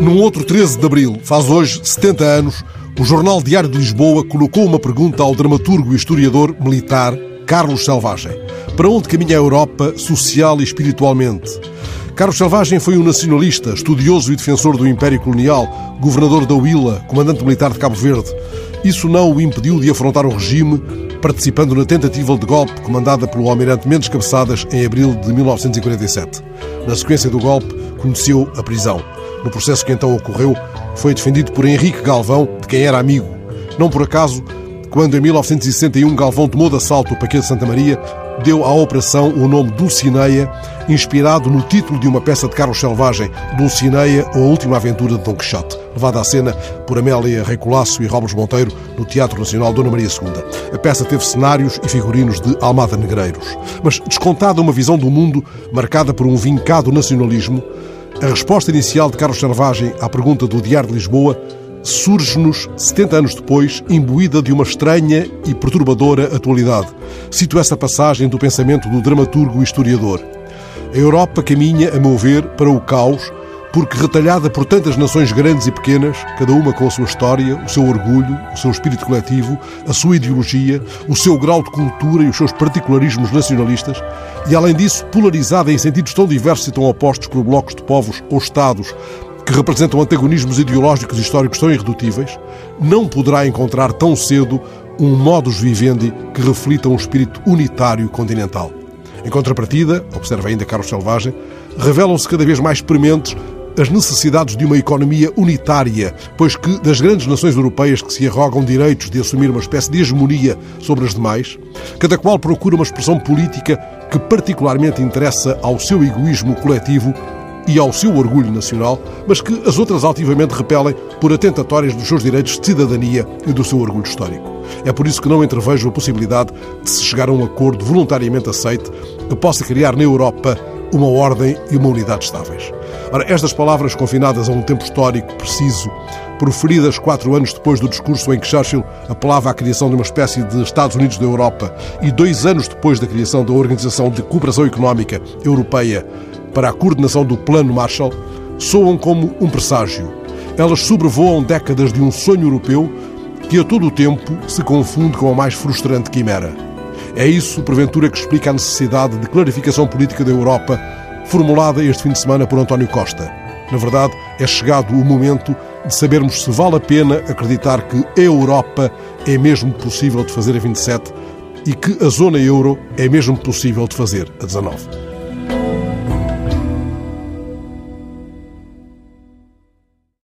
Num outro 13 de abril, faz hoje 70 anos, o Jornal Diário de Lisboa colocou uma pergunta ao dramaturgo e historiador militar Carlos Selvagem. Para onde caminha a Europa social e espiritualmente? Carlos Selvagem foi um nacionalista, estudioso e defensor do Império Colonial, governador da Huila, comandante militar de Cabo Verde. Isso não o impediu de afrontar o regime, participando na tentativa de golpe comandada pelo almirante Mendes Cabeçadas em abril de 1947. Na sequência do golpe, conheceu a prisão. No processo que então ocorreu, foi defendido por Henrique Galvão, de quem era amigo. Não por acaso, quando em 1961 Galvão tomou de assalto o Paquete Santa Maria, deu à operação o nome Dulcineia, inspirado no título de uma peça de Carlos Selvagem, Dulcineia ou a Última Aventura de Dom Quixote, levada à cena por Amélia Recolasso e Robles Monteiro no Teatro Nacional Dona Maria II. A peça teve cenários e figurinos de Almada Negreiros. Mas, descontada uma visão do mundo marcada por um vincado nacionalismo, a resposta inicial de Carlos Selvagem à pergunta do Diário de Lisboa surge-nos 70 anos depois, imbuída de uma estranha e perturbadora atualidade. Cito essa passagem do pensamento do dramaturgo e historiador. A Europa caminha, a meu ver, para o caos, porque retalhada por tantas nações grandes e pequenas, cada uma com a sua história, o seu orgulho, o seu espírito coletivo, a sua ideologia, o seu grau de cultura e os seus particularismos nacionalistas, e além disso polarizada em sentidos tão diversos e tão opostos por blocos de povos ou Estados que representam antagonismos ideológicos e históricos tão irredutíveis, não poderá encontrar tão cedo um modus vivendi que reflita um espírito unitário continental. Em contrapartida, observa ainda Carlos Selvagem, revelam-se cada vez mais prementes as necessidades de uma economia unitária, pois que das grandes nações europeias que se arrogam direitos de assumir uma espécie de hegemonia sobre as demais, cada qual procura uma expressão política que particularmente interessa ao seu egoísmo coletivo e ao seu orgulho nacional, mas que as outras altivamente repelem por atentatórias dos seus direitos de cidadania e do seu orgulho histórico. É por isso que não entrevejo a possibilidade de se chegar a um acordo voluntariamente aceite que possa criar na Europa uma ordem e uma unidade estáveis. Ora, estas palavras confinadas a um tempo histórico preciso, proferidas quatro anos depois do discurso em que Churchill apelava à criação de uma espécie de Estados Unidos da Europa e dois anos depois da criação da Organização de Cooperação Económica Europeia para a coordenação do Plano Marshall, soam como um presságio. Elas sobrevoam décadas de um sonho europeu que a todo o tempo se confunde com a mais frustrante quimera. É isso, porventura, que explica a necessidade de clarificação política da Europa, formulada este fim de semana por António Costa. Na verdade, é chegado o momento de sabermos se vale a pena acreditar que a Europa é mesmo possível de fazer a 27 e que a zona euro é mesmo possível de fazer a 19.